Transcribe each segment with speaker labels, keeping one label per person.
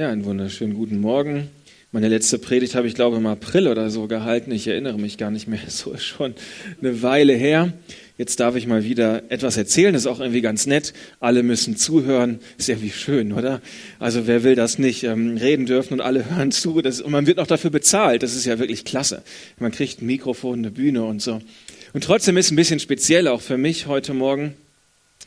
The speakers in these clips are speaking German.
Speaker 1: Ja, einen wunderschönen guten Morgen. Meine letzte Predigt habe ich, glaube ich, im April oder so gehalten. Ich erinnere mich gar nicht mehr. So ist schon eine Weile her. Jetzt darf ich mal wieder etwas erzählen. Das ist auch irgendwie ganz nett. Alle müssen zuhören. Ist ja wie schön, oder? Also wer will das nicht ähm, reden dürfen und alle hören zu? Das, und man wird noch dafür bezahlt. Das ist ja wirklich klasse. Man kriegt ein Mikrofon, eine Bühne und so. Und trotzdem ist es ein bisschen speziell auch für mich heute Morgen.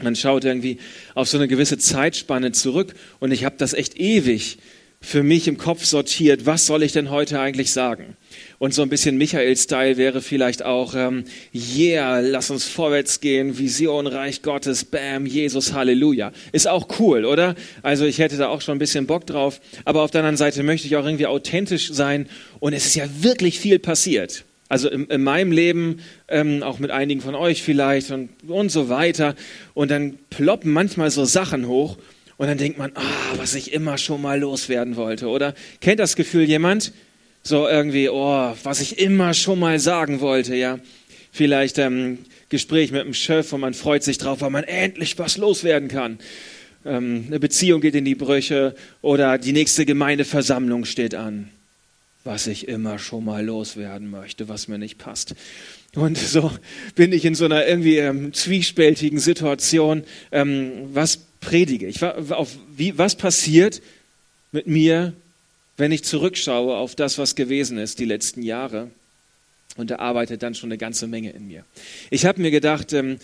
Speaker 1: Man schaut irgendwie auf so eine gewisse Zeitspanne zurück und ich habe das echt ewig für mich im Kopf sortiert, was soll ich denn heute eigentlich sagen? Und so ein bisschen Michael-Style wäre vielleicht auch, ähm, yeah, lass uns vorwärts gehen, Vision, Reich Gottes, bam, Jesus, Halleluja. Ist auch cool, oder? Also ich hätte da auch schon ein bisschen Bock drauf. Aber auf der anderen Seite möchte ich auch irgendwie authentisch sein. Und es ist ja wirklich viel passiert. Also in, in meinem Leben, ähm, auch mit einigen von euch vielleicht und, und so weiter. Und dann ploppen manchmal so Sachen hoch und dann denkt man, ah, was ich immer schon mal loswerden wollte, oder? Kennt das Gefühl jemand? So irgendwie, oh, was ich immer schon mal sagen wollte, ja? Vielleicht ähm, Gespräch mit dem Chef und man freut sich drauf, weil man endlich was loswerden kann. Ähm, eine Beziehung geht in die Brüche oder die nächste Gemeindeversammlung steht an was ich immer schon mal loswerden möchte, was mir nicht passt. Und so bin ich in so einer irgendwie ähm, zwiespältigen Situation. Ähm, was predige ich? Auf, wie, was passiert mit mir, wenn ich zurückschaue auf das, was gewesen ist die letzten Jahre? Und da arbeitet dann schon eine ganze Menge in mir. Ich habe mir gedacht, ähm,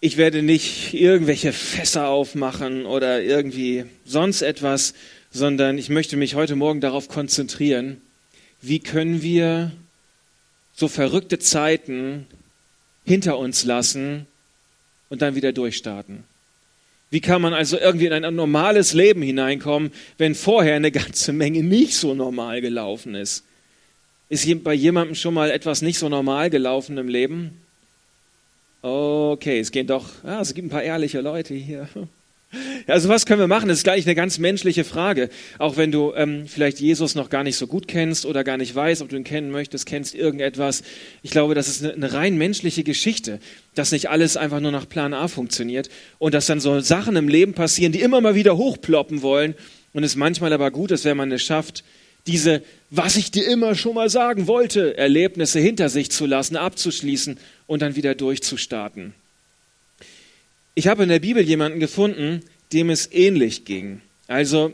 Speaker 1: ich werde nicht irgendwelche Fässer aufmachen oder irgendwie sonst etwas, sondern ich möchte mich heute Morgen darauf konzentrieren, wie können wir so verrückte Zeiten hinter uns lassen und dann wieder durchstarten. Wie kann man also irgendwie in ein normales Leben hineinkommen, wenn vorher eine ganze Menge nicht so normal gelaufen ist? Ist bei jemandem schon mal etwas nicht so normal gelaufen im Leben? Okay, es gehen doch, ah, es gibt ein paar ehrliche Leute hier. Also was können wir machen? Das ist gleich eine ganz menschliche Frage. Auch wenn du ähm, vielleicht Jesus noch gar nicht so gut kennst oder gar nicht weißt, ob du ihn kennen möchtest, kennst irgendetwas. Ich glaube, das ist eine, eine rein menschliche Geschichte, dass nicht alles einfach nur nach Plan A funktioniert und dass dann so Sachen im Leben passieren, die immer mal wieder hochploppen wollen. Und es manchmal aber gut ist, wenn man es schafft, diese, was ich dir immer schon mal sagen wollte, Erlebnisse hinter sich zu lassen, abzuschließen und dann wieder durchzustarten. Ich habe in der Bibel jemanden gefunden, dem es ähnlich ging. Also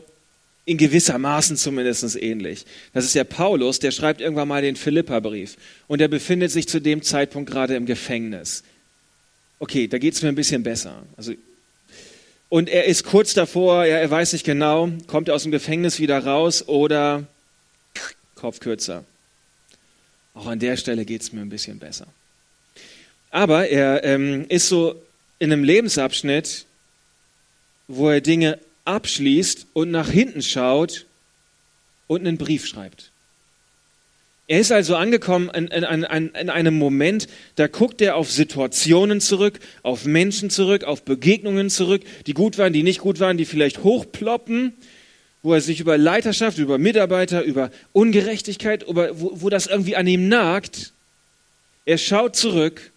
Speaker 1: in gewisser Maßen zumindest ähnlich. Das ist der Paulus, der schreibt irgendwann mal den Philipperbrief und er befindet sich zu dem Zeitpunkt gerade im Gefängnis. Okay, da geht es mir ein bisschen besser. Also, und er ist kurz davor, ja, er weiß nicht genau, kommt er aus dem Gefängnis wieder raus oder Kopf kürzer. Auch an der Stelle geht es mir ein bisschen besser. Aber er ähm, ist so in einem Lebensabschnitt, wo er Dinge abschließt und nach hinten schaut und einen Brief schreibt. Er ist also angekommen in, in, in, in, einem Moment, da guckt er auf Situationen zurück, auf Menschen zurück, auf Begegnungen zurück, die gut waren, die nicht gut waren, die vielleicht hochploppen, wo er sich über Leiterschaft, über Mitarbeiter, über Ungerechtigkeit, über, wo, wo das irgendwie an ihm nagt. Er schaut zurück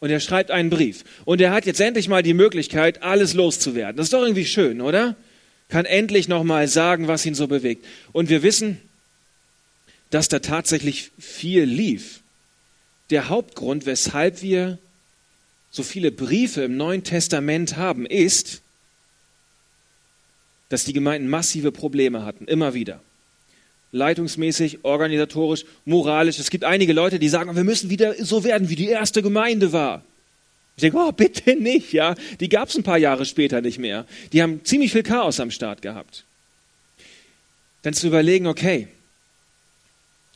Speaker 1: und er schreibt einen Brief. Und er hat jetzt endlich mal die Möglichkeit, alles loszuwerden. Das ist doch irgendwie schön, oder? Kann endlich noch mal sagen, was ihn so bewegt. Und wir wissen, dass da tatsächlich viel lief. Der Hauptgrund, weshalb wir so viele Briefe im Neuen Testament haben, ist, dass die Gemeinden massive Probleme hatten, immer wieder leitungsmäßig, organisatorisch, moralisch. Es gibt einige Leute, die sagen, wir müssen wieder so werden, wie die erste Gemeinde war. Ich denke, oh, bitte nicht, ja. Die gab es ein paar Jahre später nicht mehr. Die haben ziemlich viel Chaos am Start gehabt. Dann zu überlegen, okay,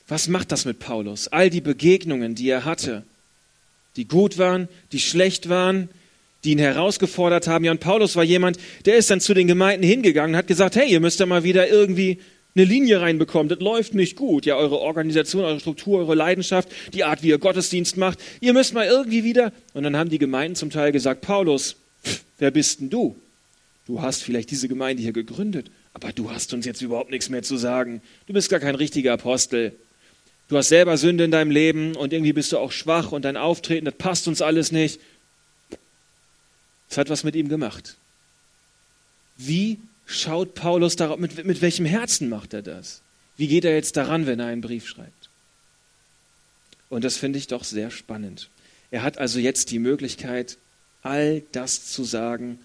Speaker 1: was macht das mit Paulus? All die Begegnungen, die er hatte, die gut waren, die schlecht waren, die ihn herausgefordert haben. Ja, und Paulus war jemand, der ist dann zu den Gemeinden hingegangen und hat gesagt, hey, ihr müsst ja mal wieder irgendwie eine Linie reinbekommt, das läuft nicht gut. Ja, eure Organisation, eure Struktur, eure Leidenschaft, die Art, wie ihr Gottesdienst macht, ihr müsst mal irgendwie wieder. Und dann haben die Gemeinden zum Teil gesagt, Paulus, wer bist denn du? Du hast vielleicht diese Gemeinde hier gegründet, aber du hast uns jetzt überhaupt nichts mehr zu sagen. Du bist gar kein richtiger Apostel. Du hast selber Sünde in deinem Leben und irgendwie bist du auch schwach und dein Auftreten, das passt uns alles nicht. Das hat was mit ihm gemacht. Wie schaut Paulus darauf, mit, mit welchem Herzen macht er das? Wie geht er jetzt daran, wenn er einen Brief schreibt? Und das finde ich doch sehr spannend. Er hat also jetzt die Möglichkeit, all das zu sagen,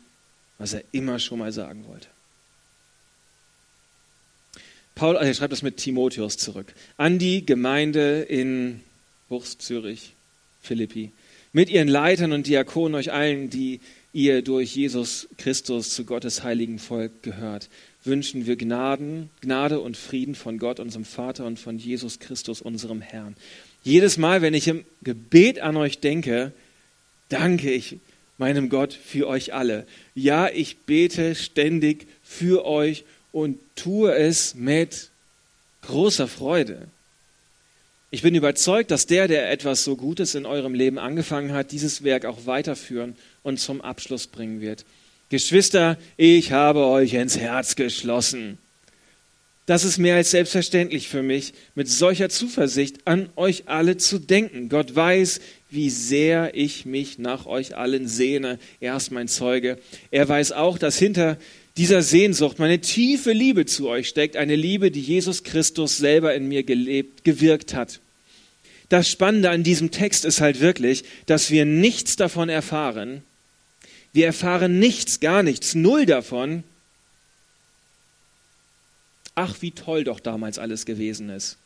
Speaker 1: was er immer schon mal sagen wollte. Paul, also er schreibt das mit Timotheus zurück. An die Gemeinde in Buchs, Zürich, Philippi. Mit ihren Leitern und Diakonen, euch allen, die ihr durch Jesus Christus zu Gottes heiligen Volk gehört, wünschen wir Gnaden, Gnade und Frieden von Gott, unserem Vater und von Jesus Christus, unserem Herrn. Jedes Mal, wenn ich im Gebet an euch denke, danke ich meinem Gott für euch alle. Ja, ich bete ständig für euch und tue es mit großer Freude. Ich bin überzeugt, dass der, der etwas so Gutes in eurem Leben angefangen hat, dieses Werk auch weiterführen und zum Abschluss bringen wird. Geschwister, ich habe euch ins Herz geschlossen. Das ist mehr als selbstverständlich für mich, mit solcher Zuversicht an euch alle zu denken. Gott weiß, wie sehr ich mich nach euch allen sehne. Er ist mein Zeuge. Er weiß auch, dass hinter dieser Sehnsucht meine tiefe Liebe zu euch steckt, eine Liebe, die Jesus Christus selber in mir gelebt, gewirkt hat. Das Spannende an diesem Text ist halt wirklich, dass wir nichts davon erfahren. Wir erfahren nichts, gar nichts, null davon, ach, wie toll doch damals alles gewesen ist.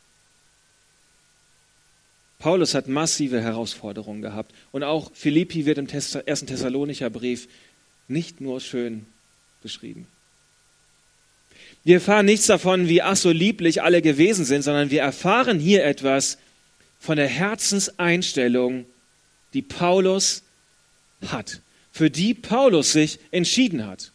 Speaker 1: Paulus hat massive Herausforderungen gehabt. Und auch Philippi wird im ersten Thessalonicher Brief nicht nur schön beschrieben. Wir erfahren nichts davon, wie ach so lieblich alle gewesen sind, sondern wir erfahren hier etwas von der Herzenseinstellung, die Paulus hat, für die Paulus sich entschieden hat.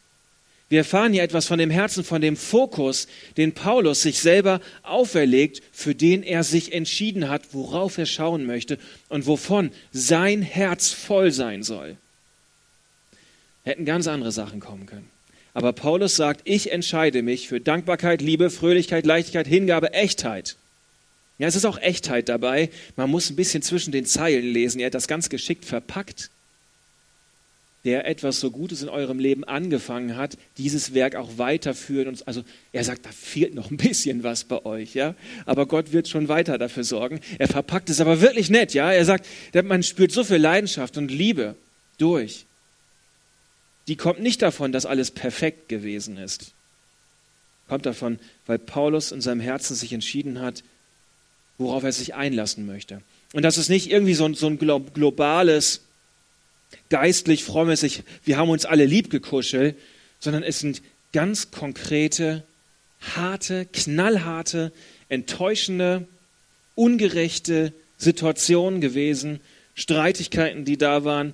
Speaker 1: Wir erfahren hier etwas von dem Herzen, von dem Fokus, den Paulus sich selber auferlegt, für den er sich entschieden hat, worauf er schauen möchte und wovon sein Herz voll sein soll. Hätten ganz andere Sachen kommen können. Aber Paulus sagt, ich entscheide mich für Dankbarkeit, Liebe, Fröhlichkeit, Leichtigkeit, Hingabe, Echtheit. Ja, es ist auch Echtheit dabei. Man muss ein bisschen zwischen den Zeilen lesen. Er hat das ganz geschickt verpackt der etwas so Gutes in eurem Leben angefangen hat, dieses Werk auch weiterführen. Und, also er sagt, da fehlt noch ein bisschen was bei euch, ja. Aber Gott wird schon weiter dafür sorgen. Er verpackt es aber wirklich nett, ja. Er sagt, man spürt so viel Leidenschaft und Liebe durch. Die kommt nicht davon, dass alles perfekt gewesen ist. Kommt davon, weil Paulus in seinem Herzen sich entschieden hat, worauf er sich einlassen möchte. Und das ist nicht irgendwie so ein, so ein globales, geistlich, frommes, wir haben uns alle lieb gekuschelt, sondern es sind ganz konkrete, harte, knallharte, enttäuschende, ungerechte Situationen gewesen, Streitigkeiten, die da waren,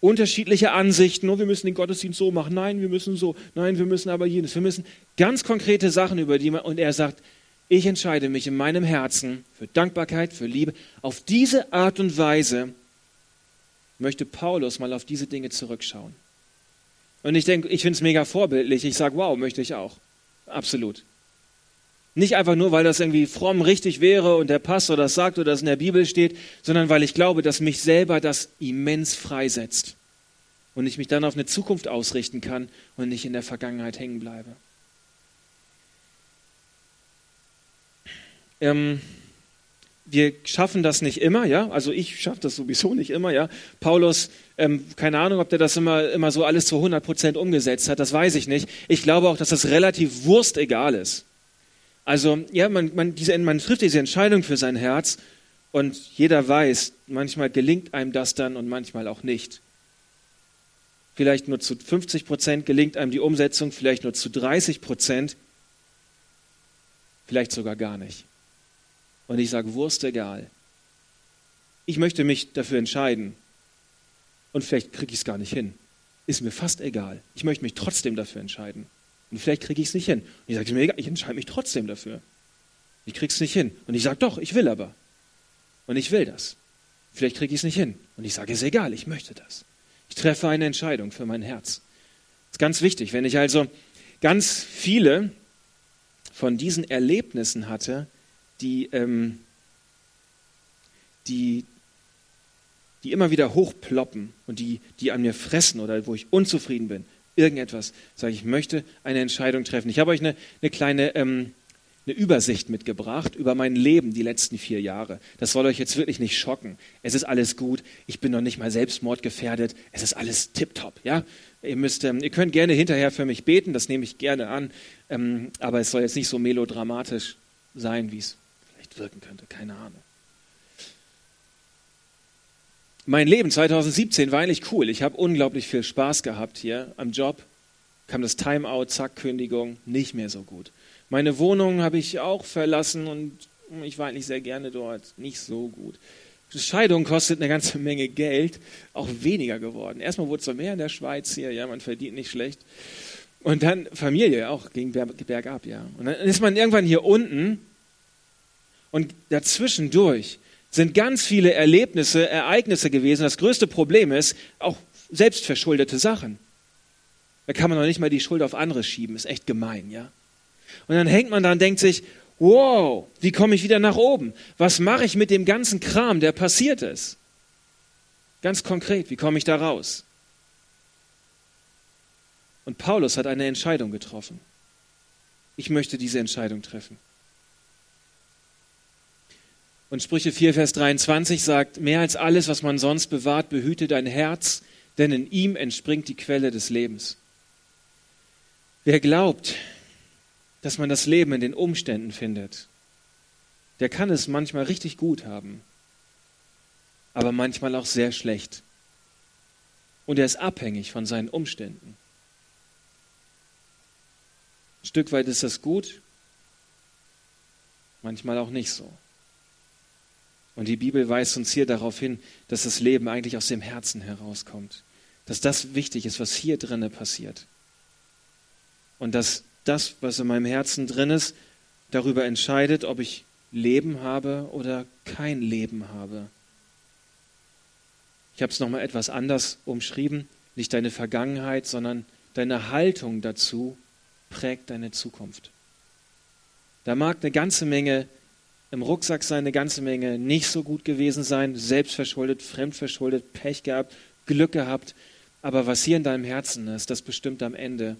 Speaker 1: unterschiedliche Ansichten, oh, wir müssen den Gottesdienst so machen, nein, wir müssen so, nein, wir müssen aber jenes, wir müssen ganz konkrete Sachen über die man, und er sagt, ich entscheide mich in meinem Herzen für Dankbarkeit, für Liebe, auf diese Art und Weise möchte Paulus mal auf diese Dinge zurückschauen. Und ich denke, ich finde es mega vorbildlich. Ich sage, wow, möchte ich auch. Absolut. Nicht einfach nur, weil das irgendwie fromm richtig wäre und der Pastor das sagt oder das in der Bibel steht, sondern weil ich glaube, dass mich selber das immens freisetzt und ich mich dann auf eine Zukunft ausrichten kann und nicht in der Vergangenheit hängen bleibe. Ähm, wir schaffen das nicht immer, ja. Also ich schaffe das sowieso nicht immer, ja. Paulus, ähm, keine Ahnung, ob der das immer, immer so alles zu 100 Prozent umgesetzt hat, das weiß ich nicht. Ich glaube auch, dass das relativ wurstegal ist. Also, ja, man, man, diese, man trifft diese Entscheidung für sein Herz und jeder weiß, manchmal gelingt einem das dann und manchmal auch nicht. Vielleicht nur zu 50 Prozent gelingt einem die Umsetzung, vielleicht nur zu 30 Prozent, vielleicht sogar gar nicht. Und ich sage, Wurst egal. Ich möchte mich dafür entscheiden. Und vielleicht kriege ich es gar nicht hin. Ist mir fast egal. Ich möchte mich trotzdem dafür entscheiden. Und vielleicht kriege ich es nicht hin. Und ich sage, mir egal, ich entscheide mich trotzdem dafür. Ich kriege es nicht hin. Und ich sage, doch, ich will aber. Und ich will das. Vielleicht kriege ich es nicht hin. Und ich sage, ist egal, ich möchte das. Ich treffe eine Entscheidung für mein Herz. Das ist ganz wichtig. Wenn ich also ganz viele von diesen Erlebnissen hatte, die, ähm, die, die immer wieder hochploppen und die, die an mir fressen oder wo ich unzufrieden bin, irgendetwas. Sage ich, möchte eine Entscheidung treffen. Ich habe euch eine, eine kleine ähm, eine Übersicht mitgebracht über mein Leben die letzten vier Jahre. Das soll euch jetzt wirklich nicht schocken. Es ist alles gut. Ich bin noch nicht mal selbstmordgefährdet. Es ist alles tipptopp. Ja? Ihr, müsst, ähm, ihr könnt gerne hinterher für mich beten. Das nehme ich gerne an. Ähm, aber es soll jetzt nicht so melodramatisch sein, wie es vielleicht wirken könnte. Keine Ahnung. Mein Leben 2017 war eigentlich cool. Ich habe unglaublich viel Spaß gehabt hier am Job. Kam das Timeout, zack, Kündigung, nicht mehr so gut. Meine Wohnung habe ich auch verlassen und ich war eigentlich sehr gerne dort. Nicht so gut. Scheidung kostet eine ganze Menge Geld, auch weniger geworden. Erstmal wurde es mehr in der Schweiz hier, ja, man verdient nicht schlecht. Und dann Familie auch ging bergab, ja. Und dann ist man irgendwann hier unten und dazwischendurch sind ganz viele Erlebnisse, Ereignisse gewesen. Das größte Problem ist auch selbstverschuldete Sachen. Da kann man noch nicht mal die Schuld auf andere schieben, ist echt gemein, ja. Und dann hängt man da und denkt sich, wow, wie komme ich wieder nach oben? Was mache ich mit dem ganzen Kram, der passiert ist? Ganz konkret, wie komme ich da raus? Und Paulus hat eine Entscheidung getroffen. Ich möchte diese Entscheidung treffen. Und Sprüche 4, Vers 23 sagt, mehr als alles, was man sonst bewahrt, behüte dein Herz, denn in ihm entspringt die Quelle des Lebens. Wer glaubt, dass man das Leben in den Umständen findet, der kann es manchmal richtig gut haben, aber manchmal auch sehr schlecht. Und er ist abhängig von seinen Umständen. Ein Stück weit ist das gut, manchmal auch nicht so. Und die Bibel weist uns hier darauf hin, dass das Leben eigentlich aus dem Herzen herauskommt. Dass das wichtig ist, was hier drinnen passiert. Und dass das, was in meinem Herzen drin ist, darüber entscheidet, ob ich Leben habe oder kein Leben habe. Ich habe es nochmal etwas anders umschrieben. Nicht deine Vergangenheit, sondern deine Haltung dazu prägt deine Zukunft. Da mag eine ganze Menge im Rucksack sein, eine ganze Menge nicht so gut gewesen sein, selbstverschuldet, fremdverschuldet, Pech gehabt, Glück gehabt. Aber was hier in deinem Herzen ist, das bestimmt am Ende,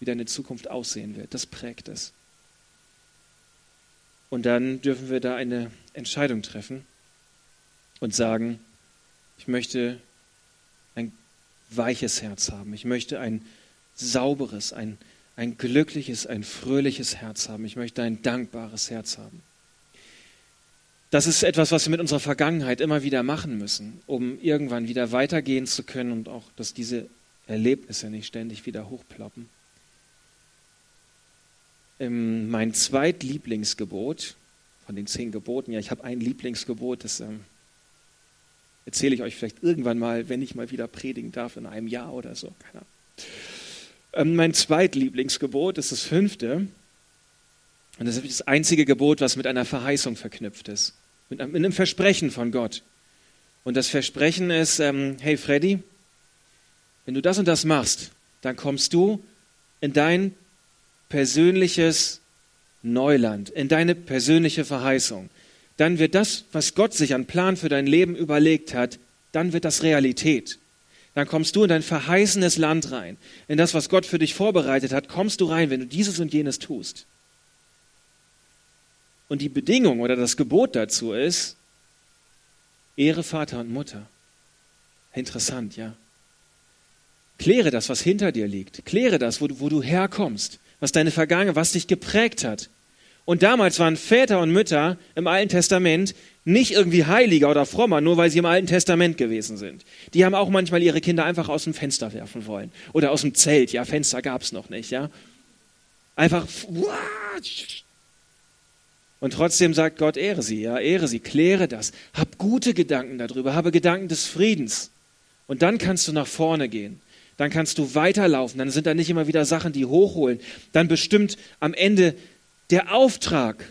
Speaker 1: wie deine Zukunft aussehen wird. Das prägt es. Und dann dürfen wir da eine Entscheidung treffen und sagen, ich möchte ein weiches Herz haben. Ich möchte ein sauberes, ein, ein glückliches, ein fröhliches Herz haben. Ich möchte ein dankbares Herz haben. Das ist etwas, was wir mit unserer Vergangenheit immer wieder machen müssen, um irgendwann wieder weitergehen zu können und auch, dass diese Erlebnisse nicht ständig wieder hochploppen ähm, mein zweitlieblingsgebot von den zehn Geboten. Ja, ich habe ein Lieblingsgebot, das ähm, erzähle ich euch vielleicht irgendwann mal, wenn ich mal wieder predigen darf, in einem Jahr oder so. Keine Ahnung. Ähm, mein zweitlieblingsgebot ist das fünfte. Und das ist das einzige Gebot, was mit einer Verheißung verknüpft ist. Mit einem, Versprechen von Gott. Und das Versprechen ist, ähm, hey Freddy, wenn du das und das machst, dann kommst du in dein persönliches Neuland, in deine persönliche Verheißung. Dann wird das, was Gott sich an Plan für dein Leben überlegt hat, dann wird das Realität. Dann kommst du in dein verheißenes Land rein. In das, was Gott für dich vorbereitet hat, kommst du rein, wenn du dieses und jenes tust. Und die Bedingung oder das Gebot dazu ist, Ehre Vater und Mutter. Interessant, ja. Kläre das, was hinter dir liegt. Kläre das, wo du, wo du herkommst was deine Vergangenheit, was dich geprägt hat. Und damals waren Väter und Mütter im Alten Testament nicht irgendwie heiliger oder frommer, nur weil sie im Alten Testament gewesen sind. Die haben auch manchmal ihre Kinder einfach aus dem Fenster werfen wollen. Oder aus dem Zelt. Ja, Fenster gab es noch nicht. Ja, Einfach. Und trotzdem sagt Gott, ehre sie, ja, ehre sie, kläre das. Hab gute Gedanken darüber, habe Gedanken des Friedens. Und dann kannst du nach vorne gehen dann kannst du weiterlaufen, dann sind da nicht immer wieder Sachen, die hochholen. Dann bestimmt am Ende der Auftrag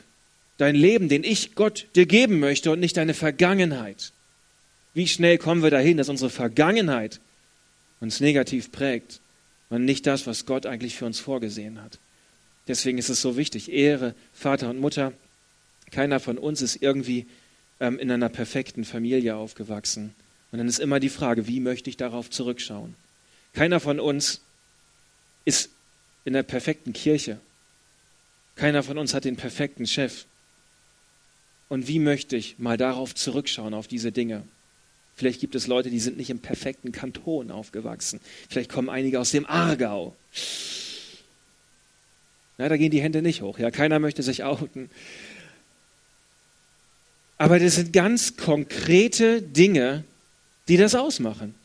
Speaker 1: dein Leben, den ich Gott dir geben möchte und nicht deine Vergangenheit. Wie schnell kommen wir dahin, dass unsere Vergangenheit uns negativ prägt und nicht das, was Gott eigentlich für uns vorgesehen hat. Deswegen ist es so wichtig, Ehre, Vater und Mutter. Keiner von uns ist irgendwie ähm, in einer perfekten Familie aufgewachsen. Und dann ist immer die Frage, wie möchte ich darauf zurückschauen? Keiner von uns ist in der perfekten Kirche. Keiner von uns hat den perfekten Chef. Und wie möchte ich mal darauf zurückschauen, auf diese Dinge? Vielleicht gibt es Leute, die sind nicht im perfekten Kanton aufgewachsen. Vielleicht kommen einige aus dem Aargau. Na, da gehen die Hände nicht hoch. Ja, keiner möchte sich outen. Aber das sind ganz konkrete Dinge, die das ausmachen.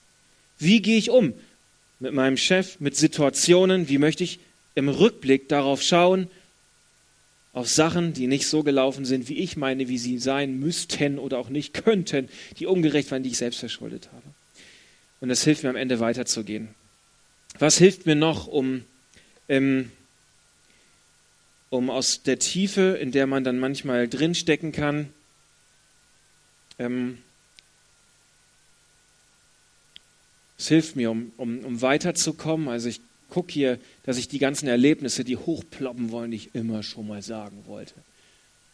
Speaker 1: Wie gehe ich um mit meinem Chef, mit Situationen? Wie möchte ich im Rückblick darauf schauen, auf Sachen, die nicht so gelaufen sind, wie ich meine, wie sie sein müssten oder auch nicht könnten, die ungerecht waren, die ich selbst verschuldet habe. Und das hilft mir am Ende weiterzugehen. Was hilft mir noch, um, ähm, um aus der Tiefe, in der man dann manchmal drinstecken kann, ähm, es hilft mir, um, um, um weiterzukommen. Also ich gucke hier, dass ich die ganzen Erlebnisse, die hochploppen wollen, die ich immer schon mal sagen wollte,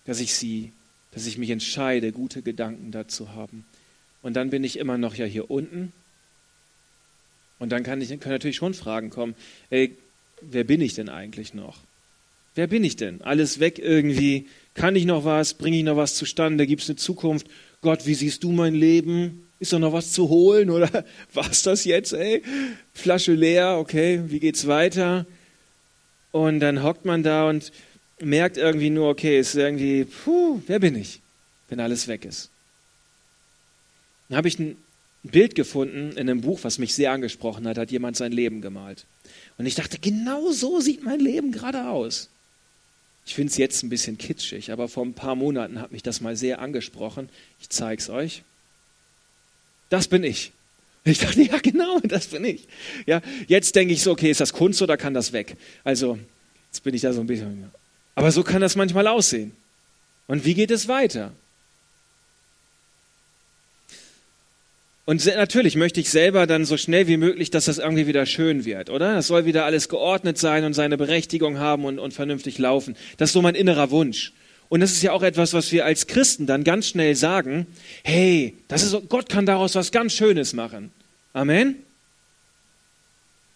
Speaker 1: dass ich sie, dass ich mich entscheide, gute Gedanken dazu haben. Und dann bin ich immer noch ja hier unten. Und dann kann ich, können natürlich schon Fragen kommen. Ey, wer bin ich denn eigentlich noch? Wer bin ich denn? Alles weg irgendwie. Kann ich noch was? Bringe ich noch was zustande? Gibt es eine Zukunft? Gott, wie siehst du mein Leben? Ist da noch was zu holen oder was das jetzt, ey? Flasche leer, okay, wie geht's weiter? Und dann hockt man da und merkt irgendwie nur, okay, ist irgendwie, puh, wer bin ich, wenn alles weg ist? Dann habe ich ein Bild gefunden in einem Buch, was mich sehr angesprochen hat, hat jemand sein Leben gemalt. Und ich dachte, genau so sieht mein Leben gerade aus. Ich finde es jetzt ein bisschen kitschig, aber vor ein paar Monaten hat mich das mal sehr angesprochen. Ich zeige es euch das bin ich. Ich dachte, ja, genau, das bin ich. Ja, jetzt denke ich so, okay, ist das Kunst oder kann das weg? Also, jetzt bin ich da so ein bisschen. Aber so kann das manchmal aussehen. Und wie geht es weiter? Und natürlich möchte ich selber dann so schnell wie möglich, dass das irgendwie wieder schön wird, oder? Das soll wieder alles geordnet sein und seine Berechtigung haben und, und vernünftig laufen. Das ist so mein innerer Wunsch. Und das ist ja auch etwas, was wir als Christen dann ganz schnell sagen, hey, das ist, Gott kann daraus was ganz Schönes machen. Amen?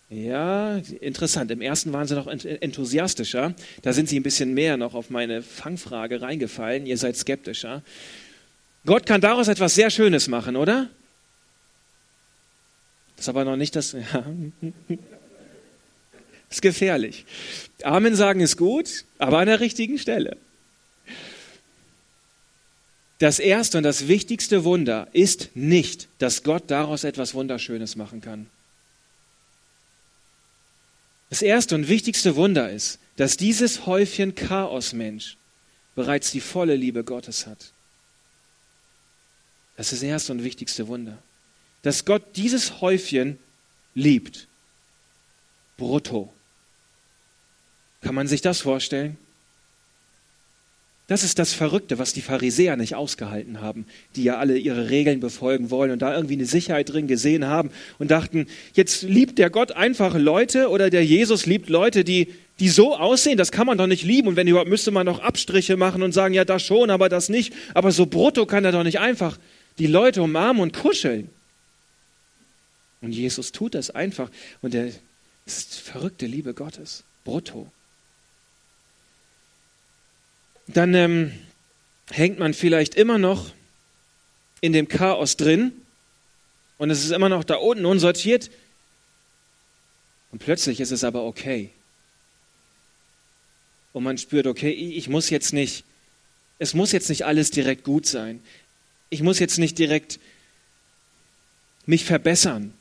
Speaker 1: Ja, interessant. Im ersten waren sie noch enthusiastischer. Da sind sie ein bisschen mehr noch auf meine Fangfrage reingefallen. Ihr seid skeptischer. Gott kann daraus etwas sehr Schönes machen, oder? Das ist aber noch nicht das. Ja. Das ist gefährlich. Amen sagen ist gut, aber an der richtigen Stelle. Das erste und das wichtigste Wunder ist nicht, dass Gott daraus etwas Wunderschönes machen kann. Das erste und wichtigste Wunder ist, dass dieses Häufchen Chaos-Mensch bereits die volle Liebe Gottes hat. Das ist das erste und wichtigste Wunder. Dass Gott dieses Häufchen liebt. Brutto. Kann man sich das vorstellen? Das ist das Verrückte, was die Pharisäer nicht ausgehalten haben, die ja alle ihre Regeln befolgen wollen und da irgendwie eine Sicherheit drin gesehen haben und dachten, jetzt liebt der Gott einfache Leute oder der Jesus liebt Leute, die, die so aussehen, das kann man doch nicht lieben. Und wenn überhaupt, müsste man noch Abstriche machen und sagen, ja, das schon, aber das nicht. Aber so brutto kann er doch nicht einfach die Leute umarmen und kuscheln. Und Jesus tut das einfach. Und der ist verrückte Liebe Gottes. Brutto dann ähm, hängt man vielleicht immer noch in dem Chaos drin und es ist immer noch da unten unsortiert und plötzlich ist es aber okay. Und man spürt, okay, ich muss jetzt nicht, es muss jetzt nicht alles direkt gut sein. Ich muss jetzt nicht direkt mich verbessern.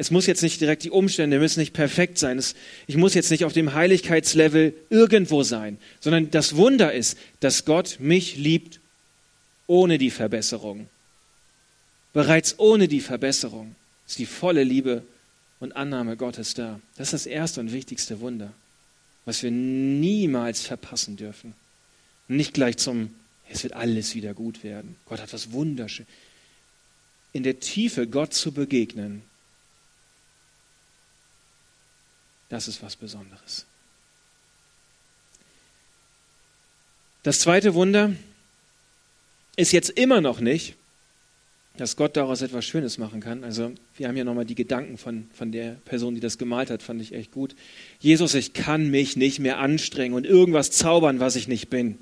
Speaker 1: Es muss jetzt nicht direkt, die Umstände müssen nicht perfekt sein. Es, ich muss jetzt nicht auf dem Heiligkeitslevel irgendwo sein, sondern das Wunder ist, dass Gott mich liebt ohne die Verbesserung. Bereits ohne die Verbesserung ist die volle Liebe und Annahme Gottes da. Das ist das erste und wichtigste Wunder, was wir niemals verpassen dürfen. nicht gleich zum, es wird alles wieder gut werden. Gott hat was Wunderschönes. In der Tiefe Gott zu begegnen, Das ist was Besonderes. Das zweite Wunder ist jetzt immer noch nicht, dass Gott daraus etwas Schönes machen kann. Also wir haben ja nochmal die Gedanken von, von der Person, die das gemalt hat, fand ich echt gut. Jesus, ich kann mich nicht mehr anstrengen und irgendwas zaubern, was ich nicht bin.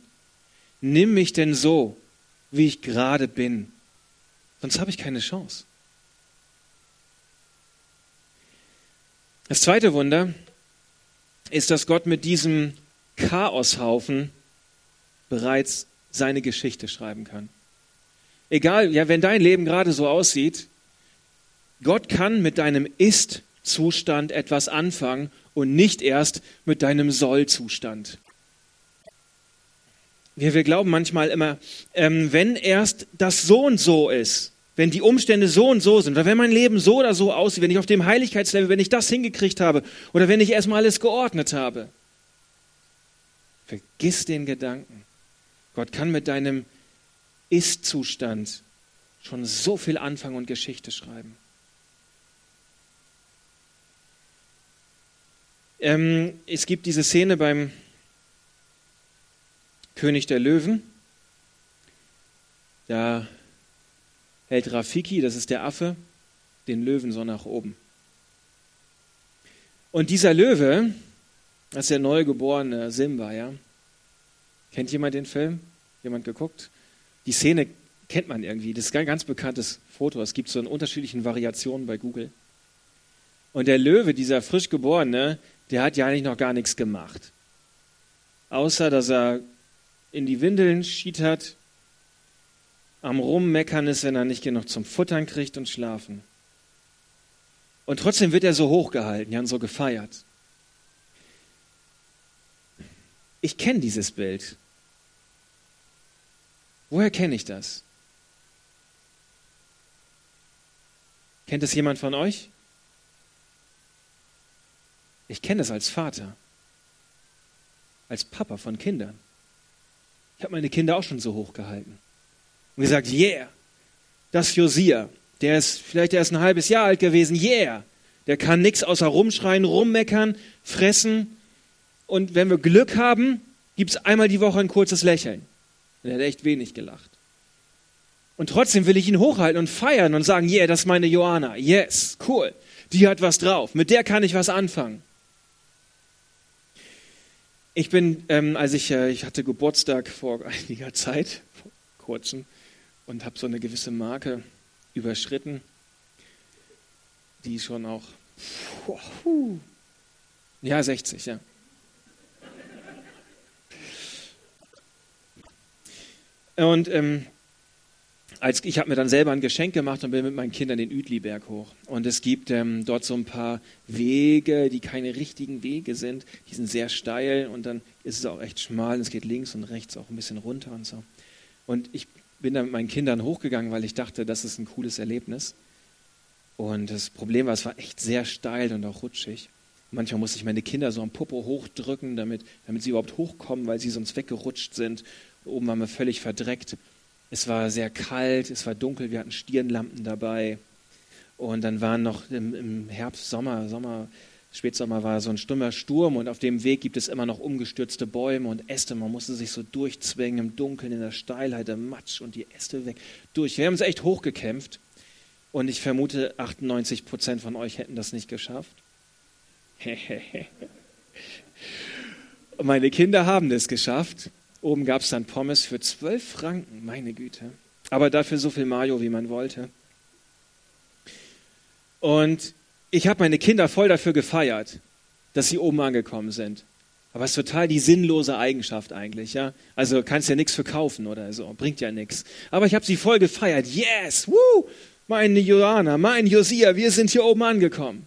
Speaker 1: Nimm mich denn so, wie ich gerade bin. Sonst habe ich keine Chance. Das zweite Wunder ist, dass Gott mit diesem Chaoshaufen bereits seine Geschichte schreiben kann. Egal, ja, wenn dein Leben gerade so aussieht, Gott kann mit deinem Ist-Zustand etwas anfangen und nicht erst mit deinem Soll-Zustand. Wir, wir glauben manchmal immer, ähm, wenn erst das so und so ist, wenn die Umstände so und so sind, oder wenn mein Leben so oder so aussieht, wenn ich auf dem Heiligkeitslevel, wenn ich das hingekriegt habe, oder wenn ich erstmal alles geordnet habe. Vergiss den Gedanken. Gott kann mit deinem ist-Zustand schon so viel anfangen und Geschichte schreiben. Ähm, es gibt diese Szene beim König der Löwen. Da hält Rafiki, das ist der Affe, den Löwen so nach oben. Und dieser Löwe, das ist der neugeborene Simba, ja. Kennt jemand den Film? Jemand geguckt? Die Szene kennt man irgendwie. Das ist ein ganz bekanntes Foto. Es gibt so in unterschiedlichen Variationen bei Google. Und der Löwe, dieser frisch geborene, der hat ja eigentlich noch gar nichts gemacht. Außer, dass er in die Windeln schietert, am Rummeckern ist, wenn er nicht genug zum Futtern kriegt und schlafen. Und trotzdem wird er so hochgehalten, ja, und so gefeiert. Ich kenne dieses Bild. Woher kenne ich das? Kennt es jemand von euch? Ich kenne es als Vater, als Papa von Kindern. Ich habe meine Kinder auch schon so hochgehalten und gesagt, yeah, das Josia, der ist vielleicht erst ein halbes Jahr alt gewesen, yeah, der kann nichts außer rumschreien, rummeckern, fressen und wenn wir Glück haben, gibt es einmal die Woche ein kurzes Lächeln. Und er hat echt wenig gelacht. Und trotzdem will ich ihn hochhalten und feiern und sagen, yeah, das ist meine Joanna. Yes, cool. Die hat was drauf. Mit der kann ich was anfangen. Ich bin, ähm, als ich, äh, ich hatte Geburtstag vor einiger Zeit, vor kurzem, und habe so eine gewisse Marke überschritten, die schon auch, ja, 60, ja. Und ähm, als, ich habe mir dann selber ein Geschenk gemacht und bin mit meinen Kindern den Uetliberg hoch. Und es gibt ähm, dort so ein paar Wege, die keine richtigen Wege sind. Die sind sehr steil und dann ist es auch echt schmal. Und es geht links und rechts auch ein bisschen runter und so. Und ich bin dann mit meinen Kindern hochgegangen, weil ich dachte, das ist ein cooles Erlebnis. Und das Problem war, es war echt sehr steil und auch rutschig. Manchmal musste ich meine Kinder so am Popo hochdrücken, damit, damit sie überhaupt hochkommen, weil sie sonst weggerutscht sind. Oben waren wir völlig verdreckt. Es war sehr kalt, es war dunkel, wir hatten Stirnlampen dabei. Und dann waren noch im, im Herbst, Sommer, Sommer, Spätsommer war so ein stummer Sturm und auf dem Weg gibt es immer noch umgestürzte Bäume und Äste. Man musste sich so durchzwängen im Dunkeln, in der Steilheit, im Matsch und die Äste weg. Durch. Wir haben uns echt hochgekämpft und ich vermute, 98 Prozent von euch hätten das nicht geschafft. Meine Kinder haben es geschafft Oben gab es dann Pommes für zwölf Franken, meine Güte. Aber dafür so viel Mayo, wie man wollte. Und ich habe meine Kinder voll dafür gefeiert, dass sie oben angekommen sind. Aber es ist total die sinnlose Eigenschaft eigentlich, ja. Also kannst ja nichts verkaufen oder so, bringt ja nichts. Aber ich habe sie voll gefeiert. Yes, woo, meine Johanna, mein Josia, wir sind hier oben angekommen.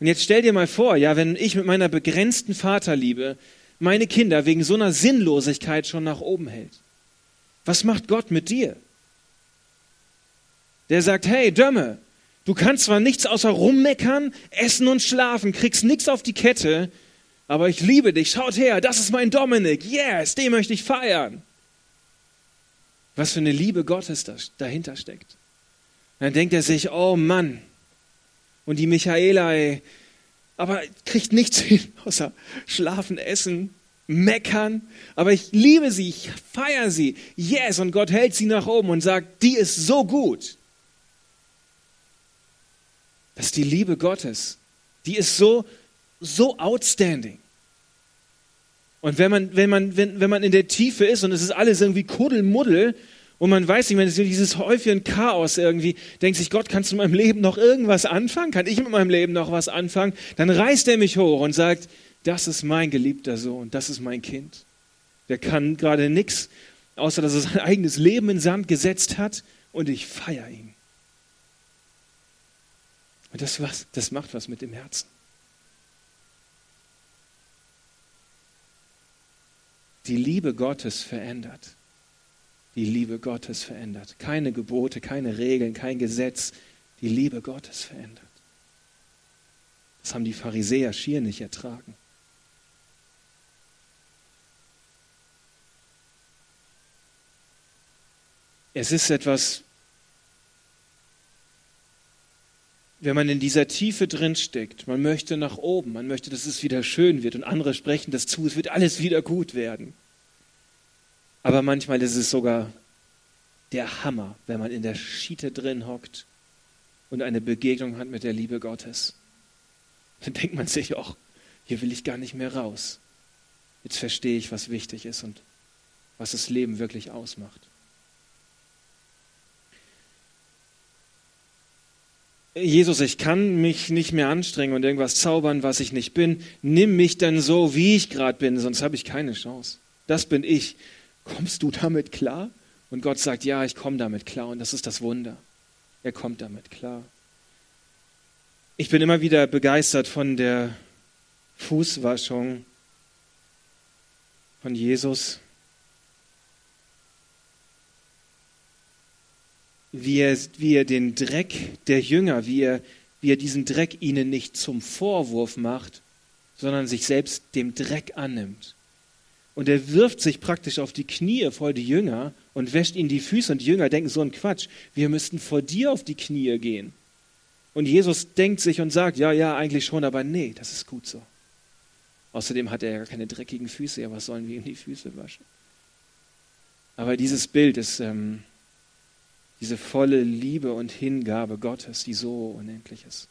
Speaker 1: Und jetzt stell dir mal vor, ja, wenn ich mit meiner begrenzten Vaterliebe meine Kinder wegen so einer Sinnlosigkeit schon nach oben hält. Was macht Gott mit dir? Der sagt, hey, Dömme, du kannst zwar nichts außer rummeckern, essen und schlafen, kriegst nichts auf die Kette, aber ich liebe dich, schaut her, das ist mein Dominik, yes, den möchte ich feiern. Was für eine Liebe Gottes da, dahinter steckt. dann denkt er sich, oh Mann, und die Michaela, ey, aber kriegt nichts hin, außer schlafen, essen, meckern, aber ich liebe sie, ich feiere sie. Yes, und Gott hält sie nach oben und sagt, die ist so gut. Das ist die Liebe Gottes. Die ist so, so outstanding. Und wenn man, wenn man, wenn, wenn man in der Tiefe ist und es ist alles irgendwie Kuddelmuddel und man weiß nicht, wenn es dieses Häufchen Chaos irgendwie, denkt sich, Gott, kannst du in meinem Leben noch irgendwas anfangen? Kann ich mit meinem Leben noch was anfangen? Dann reißt er mich hoch und sagt, das ist mein geliebter Sohn, das ist mein Kind. Der kann gerade nichts, außer dass er sein eigenes Leben in Sand gesetzt hat und ich feiere ihn. Und das, was, das macht was mit dem Herzen. Die Liebe Gottes verändert. Die Liebe Gottes verändert. Keine Gebote, keine Regeln, kein Gesetz. Die Liebe Gottes verändert. Das haben die Pharisäer schier nicht ertragen. Es ist etwas, wenn man in dieser Tiefe drinsteckt, man möchte nach oben, man möchte, dass es wieder schön wird und andere sprechen das zu, es wird alles wieder gut werden. Aber manchmal ist es sogar der Hammer, wenn man in der Schiete drin hockt und eine Begegnung hat mit der Liebe Gottes. Dann denkt man sich auch, hier will ich gar nicht mehr raus. Jetzt verstehe ich, was wichtig ist und was das Leben wirklich ausmacht. Jesus, ich kann mich nicht mehr anstrengen und irgendwas zaubern, was ich nicht bin. Nimm mich dann so, wie ich gerade bin, sonst habe ich keine Chance. Das bin ich. Kommst du damit klar? Und Gott sagt, ja, ich komme damit klar. Und das ist das Wunder. Er kommt damit klar. Ich bin immer wieder begeistert von der Fußwaschung von Jesus. Wie er, wie er den Dreck der Jünger, wie er, wie er diesen Dreck ihnen nicht zum Vorwurf macht, sondern sich selbst dem Dreck annimmt. Und er wirft sich praktisch auf die Knie vor die Jünger und wäscht ihnen die Füße. Und die Jünger denken so ein Quatsch, wir müssten vor dir auf die Knie gehen. Und Jesus denkt sich und sagt, ja, ja, eigentlich schon, aber nee, das ist gut so. Außerdem hat er ja keine dreckigen Füße, ja, was sollen wir ihm die Füße waschen? Aber dieses Bild ist, ähm, diese volle Liebe und Hingabe Gottes, die so unendlich ist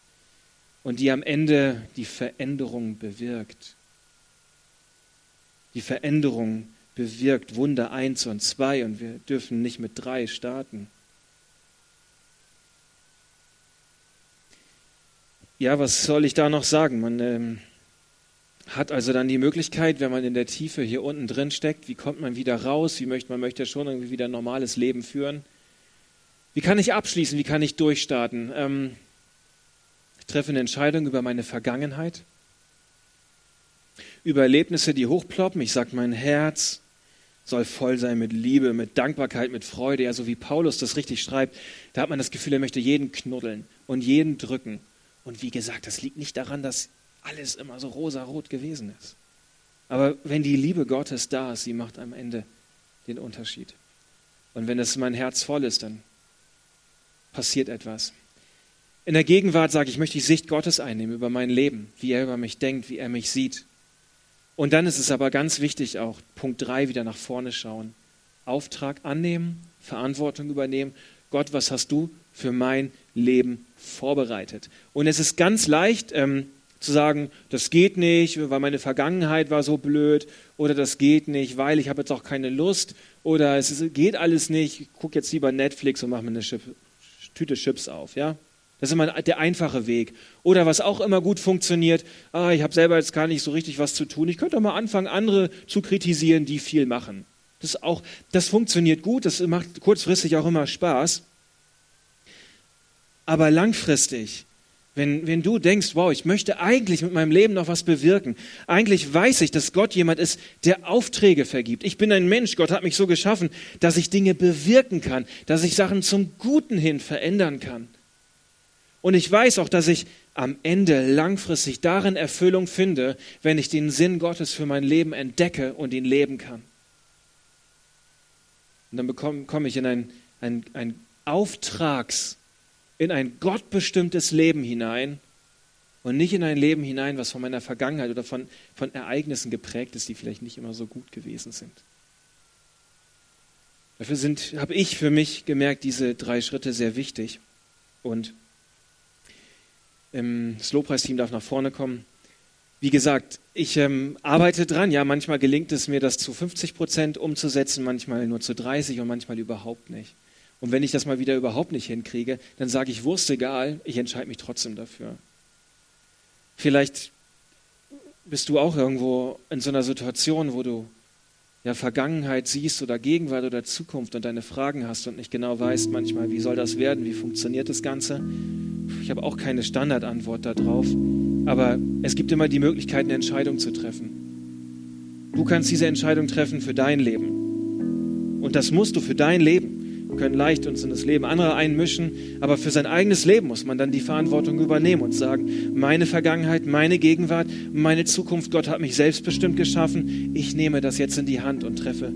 Speaker 1: und die am Ende die Veränderung bewirkt. Die Veränderung bewirkt Wunder 1 und 2 und wir dürfen nicht mit 3 starten. Ja, was soll ich da noch sagen? Man ähm, hat also dann die Möglichkeit, wenn man in der Tiefe hier unten drin steckt, wie kommt man wieder raus? Wie möchte man möchte schon irgendwie wieder ein normales Leben führen? Wie kann ich abschließen? Wie kann ich durchstarten? Ähm, ich treffe eine Entscheidung über meine Vergangenheit, über Erlebnisse, die hochploppen. Ich sage, mein Herz soll voll sein mit Liebe, mit Dankbarkeit, mit Freude. Ja, so wie Paulus das richtig schreibt, da hat man das Gefühl, er möchte jeden knuddeln und jeden drücken. Und wie gesagt, das liegt nicht daran, dass alles immer so rosarot gewesen ist. Aber wenn die Liebe Gottes da ist, sie macht am Ende den Unterschied. Und wenn es mein Herz voll ist, dann passiert etwas. In der Gegenwart sage ich, möchte die Sicht Gottes einnehmen über mein Leben, wie er über mich denkt, wie er mich sieht. Und dann ist es aber ganz wichtig auch, Punkt 3 wieder nach vorne schauen. Auftrag annehmen, Verantwortung übernehmen. Gott, was hast du für mein Leben vorbereitet? Und es ist ganz leicht ähm, zu sagen, das geht nicht, weil meine Vergangenheit war so blöd oder das geht nicht, weil ich habe jetzt auch keine Lust oder es geht alles nicht, ich gucke jetzt lieber Netflix und mache mir eine Tüte Chips auf, ja? Das ist immer der einfache Weg. Oder was auch immer gut funktioniert, ah, ich habe selber jetzt gar nicht so richtig was zu tun. Ich könnte doch mal anfangen, andere zu kritisieren, die viel machen. Das, auch, das funktioniert gut, das macht kurzfristig auch immer Spaß. Aber langfristig wenn, wenn du denkst, wow, ich möchte eigentlich mit meinem Leben noch was bewirken, eigentlich weiß ich, dass Gott jemand ist, der Aufträge vergibt. Ich bin ein Mensch, Gott hat mich so geschaffen, dass ich Dinge bewirken kann, dass ich Sachen zum Guten hin verändern kann. Und ich weiß auch, dass ich am Ende langfristig darin Erfüllung finde, wenn ich den Sinn Gottes für mein Leben entdecke und ihn leben kann. Und dann komme ich in ein, ein, ein Auftrags- in ein gottbestimmtes Leben hinein, und nicht in ein Leben hinein, was von meiner Vergangenheit oder von, von Ereignissen geprägt ist, die vielleicht nicht immer so gut gewesen sind. Dafür habe ich für mich gemerkt, diese drei Schritte sehr wichtig. Und ähm, das Lobpreisteam darf nach vorne kommen. Wie gesagt, ich ähm, arbeite dran. Ja, manchmal gelingt es mir, das zu 50 Prozent umzusetzen, manchmal nur zu 30 und manchmal überhaupt nicht. Und wenn ich das mal wieder überhaupt nicht hinkriege, dann sage ich, Wurst egal, ich entscheide mich trotzdem dafür. Vielleicht bist du auch irgendwo in so einer Situation, wo du ja Vergangenheit siehst oder Gegenwart oder Zukunft und deine Fragen hast und nicht genau weißt manchmal, wie soll das werden, wie funktioniert das Ganze. Ich habe auch keine Standardantwort darauf, aber es gibt immer die Möglichkeit, eine Entscheidung zu treffen. Du kannst diese Entscheidung treffen für dein Leben. Und das musst du für dein Leben. Wir können leicht uns in das Leben anderer einmischen, aber für sein eigenes Leben muss man dann die Verantwortung übernehmen und sagen, meine Vergangenheit, meine Gegenwart, meine Zukunft, Gott hat mich selbstbestimmt geschaffen, ich nehme das jetzt in die Hand und treffe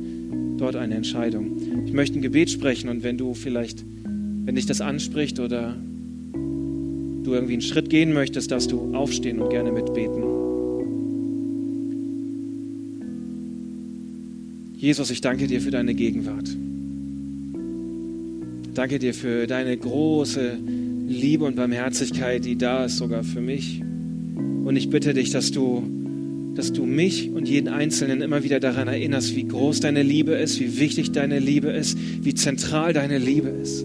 Speaker 1: dort eine Entscheidung. Ich möchte ein Gebet sprechen und wenn du vielleicht, wenn dich das anspricht oder du irgendwie einen Schritt gehen möchtest, dass du aufstehen und gerne mitbeten. Jesus, ich danke dir für deine Gegenwart. Danke dir für deine große Liebe und Barmherzigkeit, die da ist sogar für mich. Und ich bitte dich, dass du, dass du mich und jeden Einzelnen immer wieder daran erinnerst, wie groß deine Liebe ist, wie wichtig deine Liebe ist, wie zentral deine Liebe ist.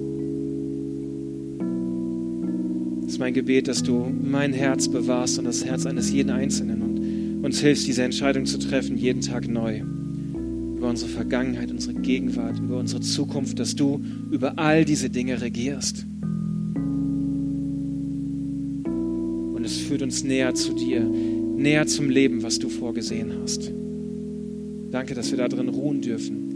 Speaker 1: Das ist mein Gebet, dass du mein Herz bewahrst und das Herz eines jeden Einzelnen und uns hilfst, diese Entscheidung zu treffen, jeden Tag neu über unsere Vergangenheit, unsere Gegenwart, über unsere Zukunft, dass du über all diese Dinge regierst. Und es führt uns näher zu dir, näher zum Leben, was du vorgesehen hast. Danke, dass wir darin ruhen dürfen.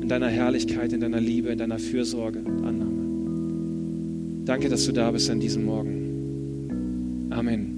Speaker 1: In deiner Herrlichkeit, in deiner Liebe, in deiner Fürsorge und Annahme. Danke, dass du da bist an diesem Morgen. Amen.